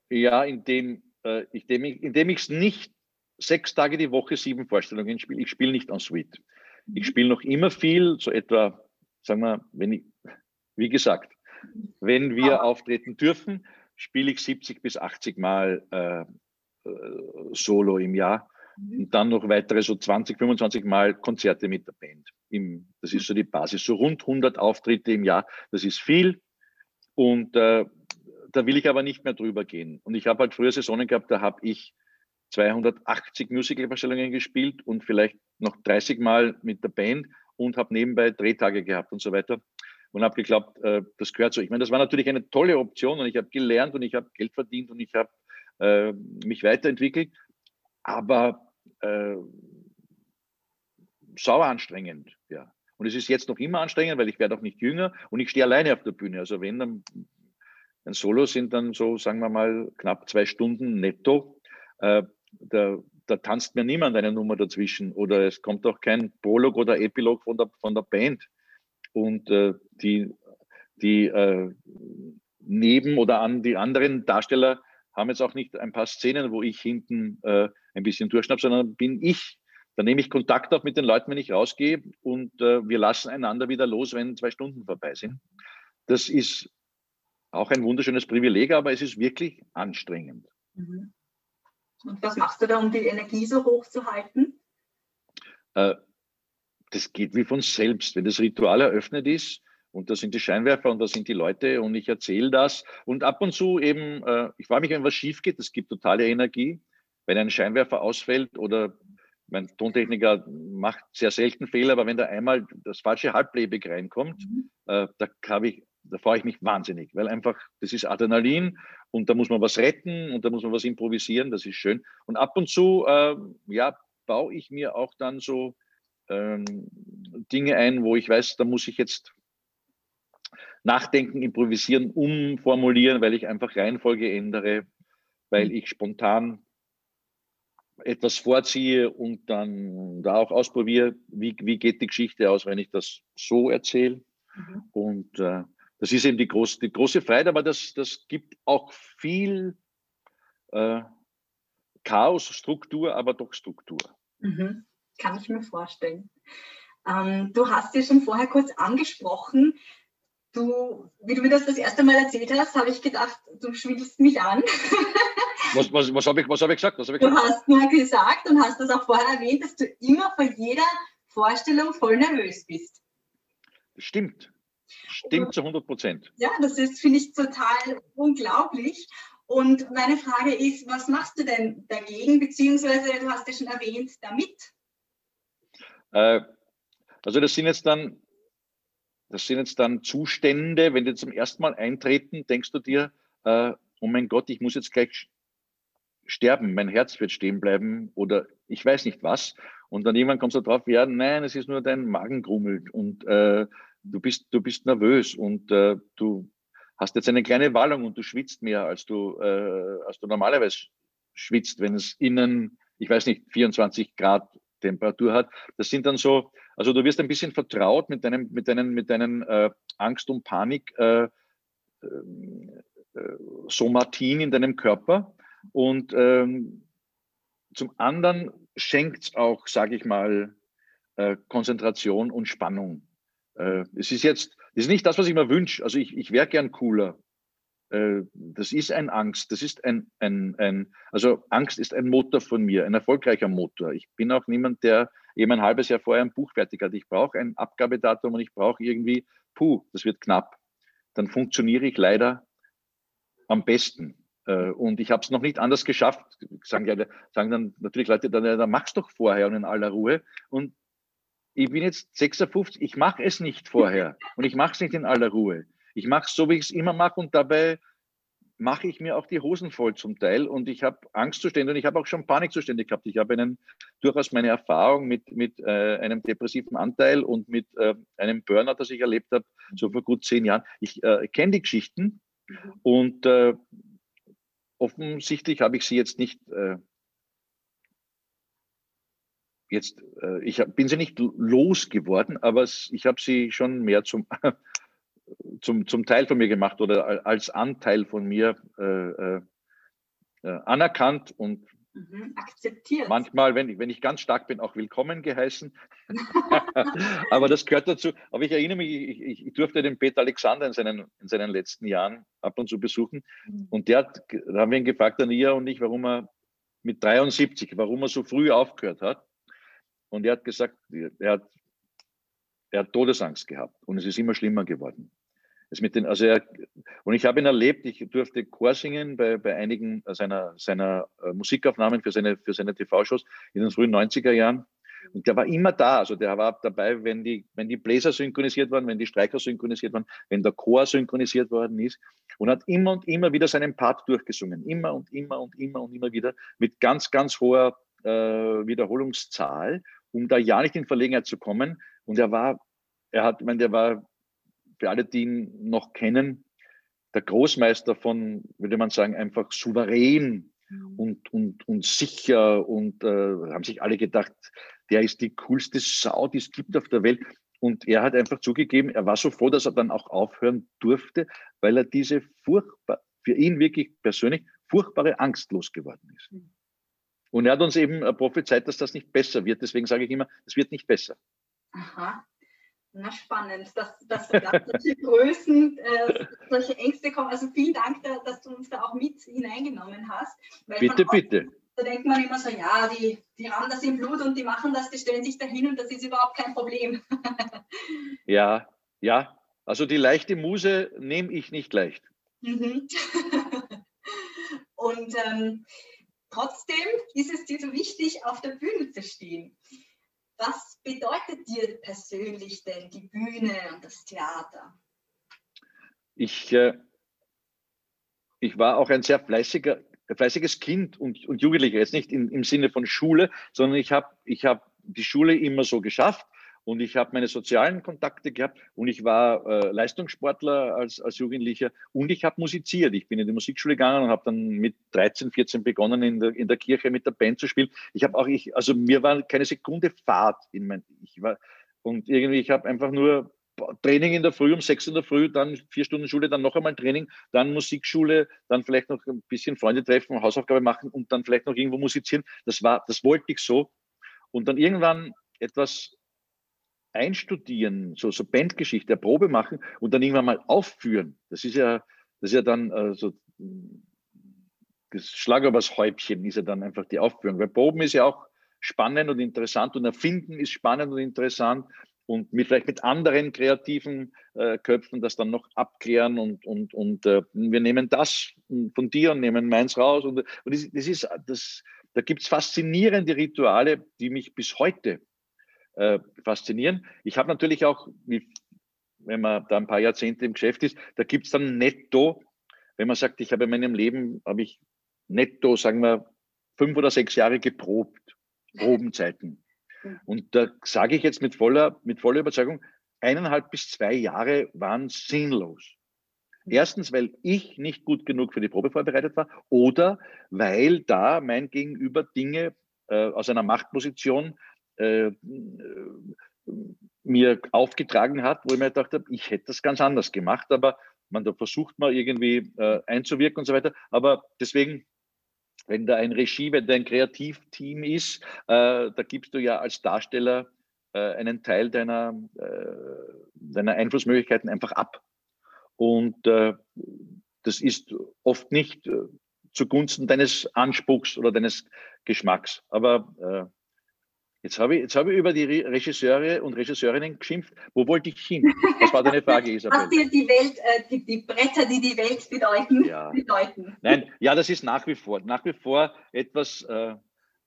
Ja, indem, äh, indem ich indem es nicht sechs Tage die Woche sieben Vorstellungen spiele. Ich spiele nicht en suite. Ich mhm. spiele noch immer viel, so etwa, sagen wir, wenn ich, wie gesagt, wenn wir ah. auftreten dürfen, spiele ich 70 bis 80 Mal äh, äh, Solo im Jahr dann noch weitere so 20, 25 Mal Konzerte mit der Band. Im, das ist so die Basis. So rund 100 Auftritte im Jahr, das ist viel. Und äh, da will ich aber nicht mehr drüber gehen. Und ich habe halt früher Saisonen gehabt, da habe ich 280 Musical-Vorstellungen gespielt und vielleicht noch 30 Mal mit der Band und habe nebenbei Drehtage gehabt und so weiter und habe geglaubt, äh, das gehört so. Ich meine, das war natürlich eine tolle Option und ich habe gelernt und ich habe Geld verdient und ich habe äh, mich weiterentwickelt, aber äh, sauer anstrengend, ja. Und es ist jetzt noch immer anstrengend, weil ich werde auch nicht jünger und ich stehe alleine auf der Bühne. Also wenn dann ein Solo sind dann so, sagen wir mal, knapp zwei Stunden netto. Äh, da, da tanzt mir niemand eine Nummer dazwischen oder es kommt auch kein Prolog oder Epilog von der, von der Band. Und äh, die, die äh, neben oder an die anderen Darsteller haben jetzt auch nicht ein paar Szenen, wo ich hinten äh, ein bisschen durchschnapp, sondern bin ich. Da nehme ich Kontakt auf mit den Leuten, wenn ich rausgehe und äh, wir lassen einander wieder los, wenn zwei Stunden vorbei sind. Das ist auch ein wunderschönes Privileg, aber es ist wirklich anstrengend. Mhm. Und was machst du da, um die Energie so hoch zu halten? Äh, das geht wie von selbst. Wenn das Ritual eröffnet ist und da sind die Scheinwerfer und da sind die Leute und ich erzähle das und ab und zu eben, äh, ich freue mich, wenn was schief geht, das gibt totale Energie. Wenn ein Scheinwerfer ausfällt oder mein Tontechniker macht sehr selten Fehler, aber wenn da einmal das falsche Halblebig reinkommt, mhm. äh, da habe ich da freue ich mich wahnsinnig, weil einfach, das ist Adrenalin und da muss man was retten und da muss man was improvisieren, das ist schön. Und ab und zu, äh, ja, baue ich mir auch dann so ähm, Dinge ein, wo ich weiß, da muss ich jetzt nachdenken, improvisieren, umformulieren, weil ich einfach Reihenfolge ändere, weil ich spontan etwas vorziehe und dann da auch ausprobiere, wie, wie geht die Geschichte aus, wenn ich das so erzähle. Mhm. Und äh, das ist eben die, groß, die große Freiheit, aber das, das gibt auch viel äh, Chaos, Struktur, aber doch Struktur. Mhm. Kann ich mir vorstellen. Ähm, du hast ja schon vorher kurz angesprochen, du, wie du mir das das erste Mal erzählt hast, habe ich gedacht, du schwindelst mich an. <laughs> was was, was habe ich, hab ich gesagt? Hab ich gesagt? Du hast mir gesagt und hast das auch vorher erwähnt, dass du immer vor jeder Vorstellung voll nervös bist. Stimmt. Stimmt zu 100 Prozent. Ja, das ist, finde ich, total unglaublich. Und meine Frage ist, was machst du denn dagegen, beziehungsweise du hast ja schon erwähnt, damit? Äh, also das sind jetzt dann, das sind jetzt dann Zustände, wenn die zum ersten Mal eintreten, denkst du dir, äh, oh mein Gott, ich muss jetzt gleich sterben, mein Herz wird stehen bleiben oder ich weiß nicht was. Und dann irgendwann kommst du drauf, ja, nein, es ist nur dein Magen grummelt und äh, du bist, du bist nervös und äh, du hast jetzt eine kleine Wallung und du schwitzt mehr, als du, äh, als du normalerweise schwitzt, wenn es innen, ich weiß nicht, 24 Grad Temperatur hat. Das sind dann so, also du wirst ein bisschen vertraut mit deinem, mit deinen, mit deinen äh, Angst und Panik äh, ähm, äh, in deinem Körper. Und ähm, zum anderen schenkt es auch, sage ich mal, äh, Konzentration und Spannung. Äh, es ist jetzt, das ist nicht das, was ich mir wünsche. Also ich, ich wäre gern cooler. Äh, das ist ein Angst. Das ist ein, ein, ein, also Angst ist ein Motor von mir, ein erfolgreicher Motor. Ich bin auch niemand, der eben ein halbes Jahr vorher ein Buch fertig hat. Ich brauche ein Abgabedatum und ich brauche irgendwie, puh, das wird knapp. Dann funktioniere ich leider am besten. Äh, und ich habe es noch nicht anders geschafft. Sagen, ja, sagen dann natürlich Leute, dann, dann mach's doch vorher und in aller Ruhe. Und ich bin jetzt 56, ich mache es nicht vorher und ich mache es nicht in aller Ruhe. Ich mache es so, wie ich es immer mache und dabei mache ich mir auch die Hosen voll zum Teil und ich habe Angstzustände und ich habe auch schon Panikzustände gehabt. Ich habe einen, durchaus meine Erfahrung mit, mit äh, einem depressiven Anteil und mit äh, einem Burnout, das ich erlebt habe, so vor gut zehn Jahren. Ich äh, kenne die Geschichten mhm. und äh, offensichtlich habe ich sie jetzt nicht äh, jetzt, äh, ich hab, bin sie nicht losgeworden, aber ich habe sie schon mehr zum <laughs> zum, zum Teil von mir gemacht oder als Anteil von mir äh, äh, äh, anerkannt und mhm, akzeptiert. Manchmal, wenn ich, wenn ich ganz stark bin, auch willkommen geheißen. <laughs> Aber das gehört dazu. Aber ich erinnere mich, ich, ich, durfte den Peter Alexander in seinen, in seinen letzten Jahren ab und zu besuchen. Mhm. Und der hat, da haben wir ihn gefragt, Ania und ich, warum er mit 73, warum er so früh aufgehört hat. Und er hat gesagt, er hat er hat Todesangst gehabt und es ist immer schlimmer geworden. Es mit den, also er, und ich habe ihn erlebt, ich durfte Chor singen bei, bei einigen seiner, seiner äh, Musikaufnahmen für seine, für seine TV-Shows in den frühen 90er Jahren. Und der war immer da, also der war dabei, wenn die, wenn die Bläser synchronisiert waren, wenn die Streicher synchronisiert waren, wenn der Chor synchronisiert worden ist und hat immer und immer wieder seinen Part durchgesungen. Immer und immer und immer und immer wieder mit ganz, ganz hoher äh, Wiederholungszahl, um da ja nicht in Verlegenheit zu kommen, und er war, er hat, ich meine, der war, für alle, die ihn noch kennen, der Großmeister von, würde man sagen, einfach souverän mhm. und, und, und sicher und äh, haben sich alle gedacht, der ist die coolste Sau, die es gibt auf der Welt. Und er hat einfach zugegeben, er war so froh, dass er dann auch aufhören durfte, weil er diese furchtbar, für ihn wirklich persönlich furchtbare Angst losgeworden ist. Mhm. Und er hat uns eben prophezeit, dass das nicht besser wird. Deswegen sage ich immer, es wird nicht besser. Aha. Na, spannend, dass, dass da solche <laughs> Größen, äh, solche Ängste kommen. Also vielen Dank, dass du uns da auch mit hineingenommen hast. bitte, bitte. Da denkt man immer so, ja, die, die haben das im Blut und die machen das, die stellen sich dahin und das ist überhaupt kein Problem. <laughs> ja, ja. Also die leichte Muse nehme ich nicht leicht. Mhm. <laughs> und ähm, trotzdem ist es dir so wichtig, auf der Bühne zu stehen. Was bedeutet dir persönlich denn die Bühne und das Theater? Ich, äh, ich war auch ein sehr fleißiger, fleißiges Kind und, und Jugendlicher, jetzt nicht in, im Sinne von Schule, sondern ich habe ich hab die Schule immer so geschafft und ich habe meine sozialen Kontakte gehabt und ich war äh, Leistungssportler als, als Jugendlicher und ich habe musiziert. Ich bin in die Musikschule gegangen und habe dann mit 13, 14 begonnen, in der, in der Kirche mit der Band zu spielen. Ich habe auch, ich, also mir war keine Sekunde Fahrt in mein, ich war, und irgendwie, ich habe einfach nur Training in der Früh um sechs in der Früh, dann vier Stunden Schule, dann noch einmal Training, dann Musikschule, dann vielleicht noch ein bisschen Freunde treffen, Hausaufgabe machen und dann vielleicht noch irgendwo musizieren. Das war, das wollte ich so. Und dann irgendwann etwas einstudieren, so, so Bandgeschichte, Probe machen und dann irgendwann mal aufführen. Das ist ja, das ist ja dann äh, so das Schlag übers Häubchen ist ja dann einfach die Aufführung. Weil Proben ist ja auch spannend und interessant und Erfinden ist spannend und interessant und mit vielleicht mit anderen kreativen äh, Köpfen das dann noch abklären und, und, und äh, wir nehmen das von dir und nehmen meins raus. Und, und das, das ist, das, da gibt es faszinierende Rituale, die mich bis heute äh, faszinieren. Ich habe natürlich auch, wenn man da ein paar Jahrzehnte im Geschäft ist, da gibt es dann netto, wenn man sagt, ich habe in meinem Leben, habe ich netto, sagen wir, fünf oder sechs Jahre geprobt, Probenzeiten. Und da sage ich jetzt mit voller, mit voller Überzeugung, eineinhalb bis zwei Jahre waren sinnlos. Erstens, weil ich nicht gut genug für die Probe vorbereitet war oder weil da mein Gegenüber Dinge äh, aus einer Machtposition äh, mir aufgetragen hat, wo ich mir gedacht habe, ich hätte das ganz anders gemacht, aber man, da versucht man irgendwie äh, einzuwirken und so weiter. Aber deswegen, wenn da ein Regie, wenn da ein Kreativteam ist, äh, da gibst du ja als Darsteller äh, einen Teil deiner, äh, deiner Einflussmöglichkeiten einfach ab. Und das ist oft nicht zugunsten deines Anspruchs oder deines Geschmacks. Aber Jetzt habe ich, jetzt habe ich über die Regisseure und Regisseurinnen geschimpft. Wo wollte ich hin? Was war deine Frage, <laughs> Isabel? Was dir die Welt, äh, die, die, Bretter, die die Welt bedeuten, ja. bedeuten. Nein, ja, das ist nach wie vor, nach wie vor etwas, äh,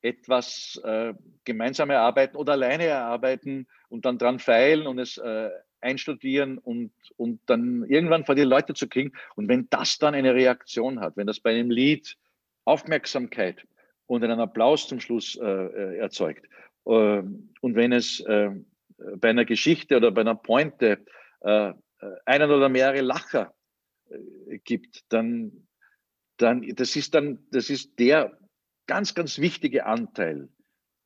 etwas äh, gemeinsam erarbeiten oder alleine erarbeiten und dann dran feilen und es äh, einstudieren und, und dann irgendwann vor die Leute zu kriegen. Und wenn das dann eine Reaktion hat, wenn das bei einem Lied Aufmerksamkeit und einen Applaus zum Schluss äh, äh erzeugt, und wenn es äh, bei einer Geschichte oder bei einer Pointe äh, einen oder mehrere Lacher äh, gibt, dann, dann, das ist dann, das ist der ganz, ganz wichtige Anteil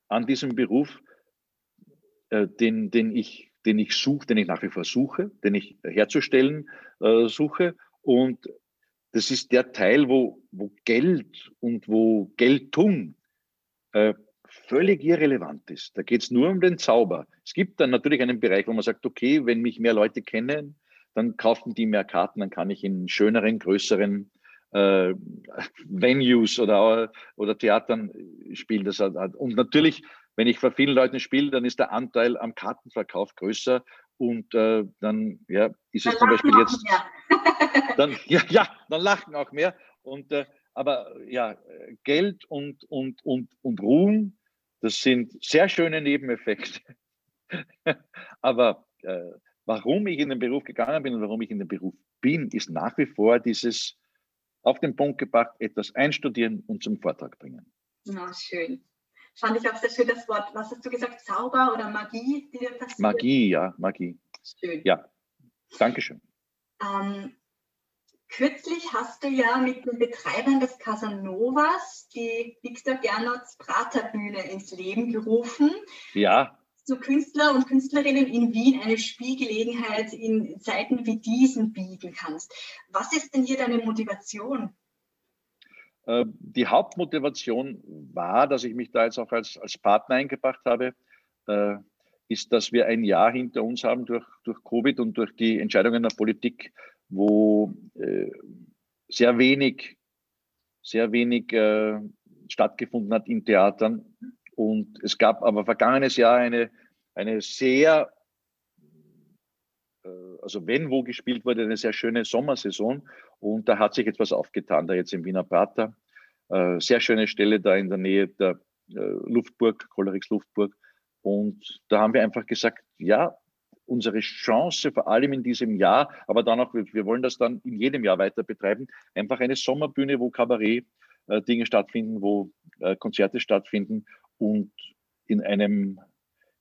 an diesem Beruf, den, den ich, den ich suche, den ich nach wie vor suche, den ich herzustellen suche. Und das ist der Teil, wo, wo Geld und wo Geltung völlig irrelevant ist. Da geht es nur um den Zauber. Es gibt dann natürlich einen Bereich, wo man sagt, okay, wenn mich mehr Leute kennen, dann kaufen die mehr Karten, dann kann ich in schöneren, größeren äh, Venues oder, oder Theatern spielen. Das hat, und natürlich, wenn ich vor vielen Leuten spiele, dann ist der Anteil am Kartenverkauf größer und äh, dann ja, ist es dann zum Beispiel jetzt. <laughs> dann, ja, ja, dann lachen auch mehr. Und, äh, aber ja, Geld und, und, und, und Ruhm das sind sehr schöne Nebeneffekte. <laughs> Aber äh, warum ich in den Beruf gegangen bin und warum ich in den Beruf bin, ist nach wie vor dieses auf den Punkt gebracht, etwas einstudieren und zum Vortrag bringen. Na, schön. Fand ich auch sehr schön das Wort. Was hast du gesagt? Zauber oder Magie, die dir passiert? Magie, ja, Magie. Schön. Ja, Dankeschön. Ähm, Kürzlich hast du ja mit den Betreibern des Casanovas die Victor Gernots Praterbühne ins Leben gerufen. Ja. So Künstler und Künstlerinnen in Wien eine Spielgelegenheit in Zeiten wie diesen bieten kannst. Was ist denn hier deine Motivation? Äh, die Hauptmotivation war, dass ich mich da jetzt auch als, als Partner eingebracht habe, äh, ist, dass wir ein Jahr hinter uns haben durch, durch Covid und durch die Entscheidungen der Politik, wo äh, sehr wenig, sehr wenig äh, stattgefunden hat in Theatern. Und es gab aber vergangenes Jahr eine, eine sehr, äh, also wenn wo gespielt wurde, eine sehr schöne Sommersaison. Und da hat sich etwas aufgetan, da jetzt im Wiener Prater. Äh, sehr schöne Stelle da in der Nähe der äh, Luftburg, Kollerix Luftburg. Und da haben wir einfach gesagt, ja, unsere Chance, vor allem in diesem Jahr, aber dann auch, wir wollen das dann in jedem Jahr weiter betreiben, einfach eine Sommerbühne, wo Kabarett-Dinge äh, stattfinden, wo äh, Konzerte stattfinden und in einem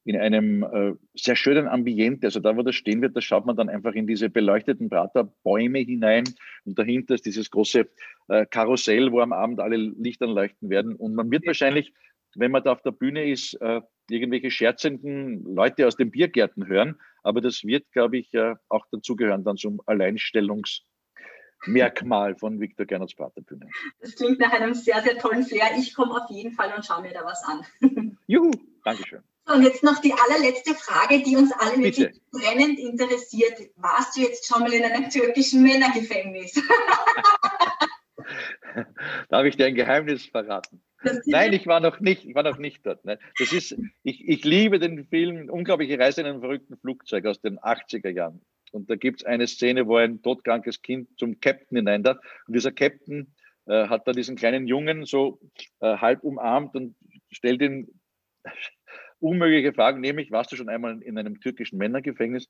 in einem äh, sehr schönen Ambiente, also da, wo das stehen wird, da schaut man dann einfach in diese beleuchteten Praterbäume hinein und dahinter ist dieses große äh, Karussell, wo am Abend alle Lichter leuchten werden und man wird wahrscheinlich, wenn man da auf der Bühne ist, äh, irgendwelche scherzenden Leute aus den Biergärten hören. Aber das wird, glaube ich, auch dazugehören dann zum Alleinstellungsmerkmal von Viktor Gernerts Praterbühne. Das klingt nach einem sehr, sehr tollen Flair. Ich komme auf jeden Fall und schaue mir da was an. <laughs> Juhu, Dankeschön. Und jetzt noch die allerletzte Frage, die uns alle Bitte. wirklich brennend interessiert. Warst du jetzt schon mal in einem türkischen Männergefängnis? <laughs> Darf ich dir ein Geheimnis verraten? Nein, ich war noch nicht, ich war noch nicht dort. Ne? Das ist, ich, ich liebe den Film Unglaubliche Reise in einem verrückten Flugzeug aus den 80er Jahren. Und da gibt es eine Szene, wo ein todkrankes Kind zum Captain hinein darf. Und dieser Captain äh, hat da diesen kleinen Jungen so äh, halb umarmt und stellt ihm <laughs> unmögliche Fragen, nämlich, warst du schon einmal in einem türkischen Männergefängnis?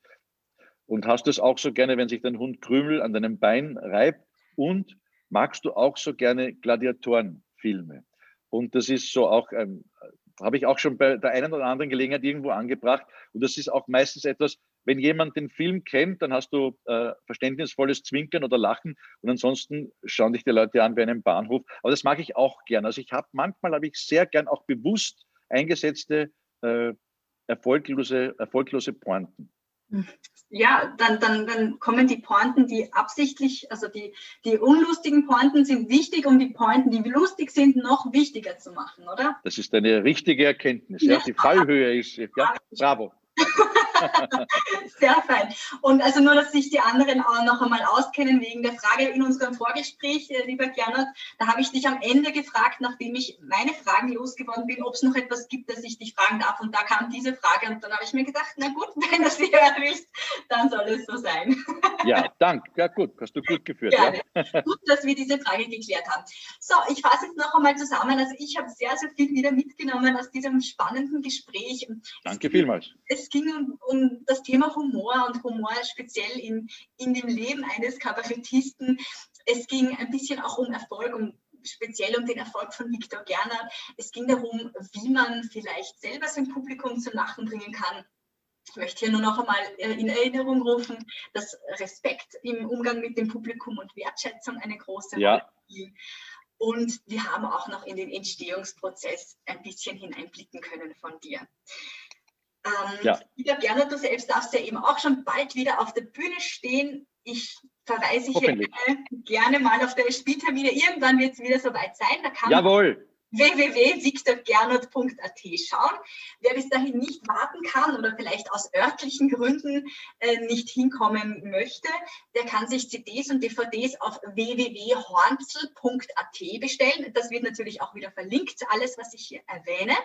Und hast du es auch so gerne, wenn sich dein Hund Krümel an deinem Bein reibt? Und magst du auch so gerne Gladiatorenfilme? Und das ist so auch, ähm, habe ich auch schon bei der einen oder anderen Gelegenheit irgendwo angebracht. Und das ist auch meistens etwas, wenn jemand den Film kennt, dann hast du äh, verständnisvolles Zwinkern oder Lachen und ansonsten schauen dich die Leute an wie einen Bahnhof. Aber das mag ich auch gern. Also ich habe manchmal habe ich sehr gern auch bewusst eingesetzte äh, erfolglose, erfolglose Pointen. Ja, dann, dann, dann kommen die Pointen, die absichtlich, also die, die unlustigen Pointen sind wichtig, um die Pointen, die lustig sind, noch wichtiger zu machen, oder? Das ist eine richtige Erkenntnis. Ja, ja. Die Fallhöhe ist, ja, bravo. Sehr fein. Und also nur, dass sich die anderen auch noch einmal auskennen wegen der Frage in unserem Vorgespräch, äh, lieber Gernot, da habe ich dich am Ende gefragt, nachdem ich meine Fragen losgeworden bin, ob es noch etwas gibt, das ich dich fragen darf. Und da kam diese Frage und dann habe ich mir gedacht, na gut, <laughs> wenn du sie hören willst, dann soll es so sein. Ja, danke. Ja, gut, hast du gut geführt. Gerne. Ja. Gut, dass wir diese Frage geklärt haben. So, ich fasse jetzt noch einmal zusammen. Also ich habe sehr, sehr viel wieder mitgenommen aus diesem spannenden Gespräch. Danke es vielmals. Ging, es ging um, um das Thema Humor und Humor speziell in, in dem Leben eines Kabarettisten. Es ging ein bisschen auch um Erfolg, um speziell um den Erfolg von Viktor Gernert. Es ging darum, wie man vielleicht selber sein Publikum zum Lachen bringen kann. Ich möchte hier nur noch einmal äh, in Erinnerung rufen, dass Respekt im Umgang mit dem Publikum und Wertschätzung eine große ja. Rolle spielen. Und wir haben auch noch in den Entstehungsprozess ein bisschen hineinblicken können von dir. Ähm, ja. Lieber Bernhard, du selbst darfst ja eben auch schon bald wieder auf der Bühne stehen. Ich verweise hier gerne, gerne, mal auf deine Spieltermine. Irgendwann wird es wieder soweit sein. Da kann Jawohl www.viktorgernot.at schauen. Wer bis dahin nicht warten kann oder vielleicht aus örtlichen Gründen äh, nicht hinkommen möchte, der kann sich CDs und DVDs auf www.hornzel.at bestellen. Das wird natürlich auch wieder verlinkt, alles, was ich hier erwähne.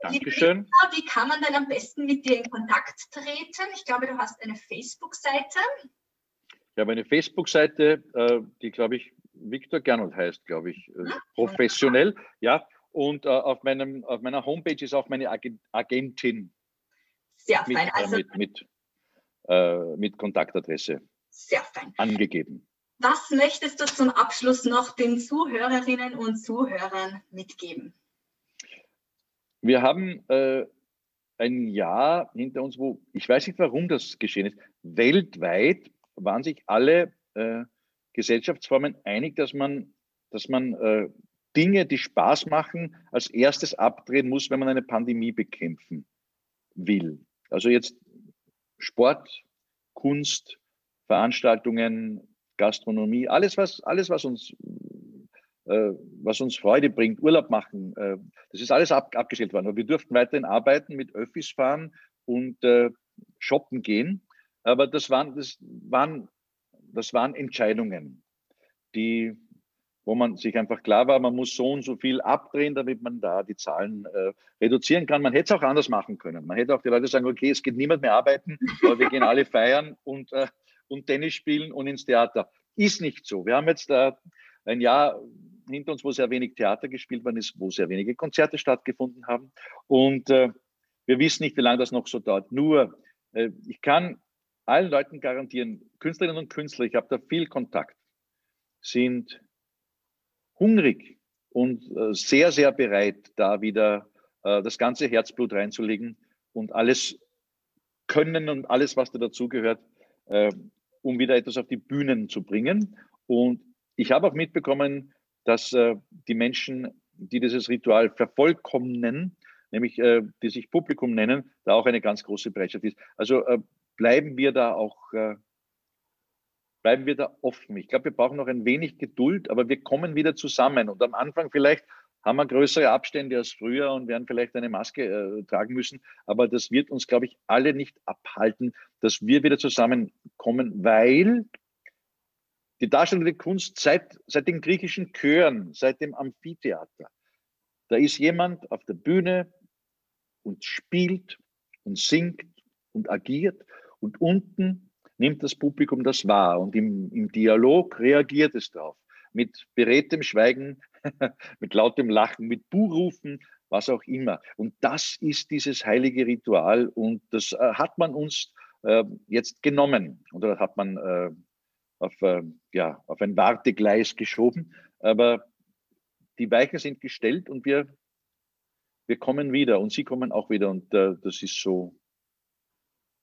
Dankeschön. Lisa, wie kann man denn am besten mit dir in Kontakt treten? Ich glaube, du hast eine Facebook-Seite. Ich habe eine Facebook-Seite, äh, die, glaube ich, Viktor Gernot heißt, glaube ich, äh, professionell. Ja, und äh, auf, meinem, auf meiner Homepage ist auch meine Agentin. Sehr fein. Mit, also, mit, mit, mit Kontaktadresse sehr fein. angegeben. Was möchtest du zum Abschluss noch den Zuhörerinnen und Zuhörern mitgeben? Wir haben äh, ein Jahr hinter uns, wo ich weiß nicht, warum das geschehen ist. Weltweit waren sich alle äh, Gesellschaftsformen einig, dass man, dass man äh, Dinge, die Spaß machen, als erstes abdrehen muss, wenn man eine Pandemie bekämpfen will. Also jetzt Sport, Kunst, Veranstaltungen, Gastronomie, alles was, alles was uns was uns Freude bringt, Urlaub machen, äh, das ist alles ab, abgestellt worden. Aber wir durften weiterhin arbeiten, mit Öffis fahren und äh, shoppen gehen. Aber das waren, das waren, das waren Entscheidungen, die, wo man sich einfach klar war, man muss so und so viel abdrehen, damit man da die Zahlen äh, reduzieren kann. Man hätte es auch anders machen können. Man hätte auch die Leute sagen, okay, es geht niemand mehr arbeiten, aber wir gehen alle feiern und, äh, und Tennis spielen und ins Theater. Ist nicht so. Wir haben jetzt äh, ein Jahr hinter uns, wo sehr wenig Theater gespielt worden ist, wo sehr wenige Konzerte stattgefunden haben. Und äh, wir wissen nicht, wie lange das noch so dauert. Nur, äh, ich kann allen Leuten garantieren, Künstlerinnen und Künstler, ich habe da viel Kontakt, sind hungrig und äh, sehr, sehr bereit, da wieder äh, das ganze Herzblut reinzulegen und alles können und alles, was da dazugehört, äh, um wieder etwas auf die Bühnen zu bringen. Und ich habe auch mitbekommen, dass äh, die Menschen, die dieses Ritual vervollkommnen, nämlich äh, die sich Publikum nennen, da auch eine ganz große Bereitschaft ist. Also äh, bleiben wir da auch, äh, bleiben wir da offen. Ich glaube, wir brauchen noch ein wenig Geduld, aber wir kommen wieder zusammen. Und am Anfang vielleicht haben wir größere Abstände als früher und werden vielleicht eine Maske äh, tragen müssen. Aber das wird uns, glaube ich, alle nicht abhalten, dass wir wieder zusammenkommen, weil die darstellende Kunst seit, seit den griechischen Chören, seit dem Amphitheater. Da ist jemand auf der Bühne und spielt und singt und agiert und unten nimmt das Publikum das wahr und im, im Dialog reagiert es darauf. Mit beredtem Schweigen, <laughs> mit lautem Lachen, mit Buhrufen, was auch immer. Und das ist dieses heilige Ritual und das äh, hat man uns äh, jetzt genommen oder hat man äh, auf, äh, ja, auf ein Wartegleis geschoben. Aber die Weichen sind gestellt und wir, wir kommen wieder und Sie kommen auch wieder. Und äh, das ist so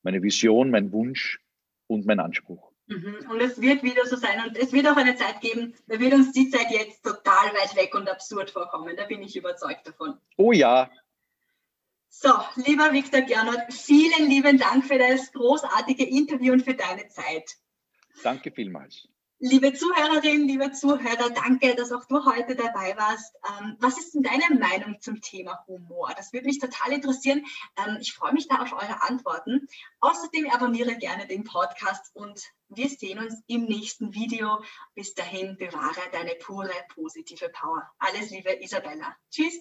meine Vision, mein Wunsch und mein Anspruch. Mhm. Und es wird wieder so sein. Und es wird auch eine Zeit geben, da wird uns die Zeit jetzt total weit weg und absurd vorkommen. Da bin ich überzeugt davon. Oh ja. So, lieber Viktor Gernot, vielen lieben Dank für das großartige Interview und für deine Zeit. Danke vielmals. Liebe Zuhörerinnen, liebe Zuhörer, danke, dass auch du heute dabei warst. Ähm, was ist denn deine Meinung zum Thema Humor? Das würde mich total interessieren. Ähm, ich freue mich da auf eure Antworten. Außerdem abonniere gerne den Podcast und wir sehen uns im nächsten Video. Bis dahin bewahre deine pure positive Power. Alles Liebe, Isabella. Tschüss.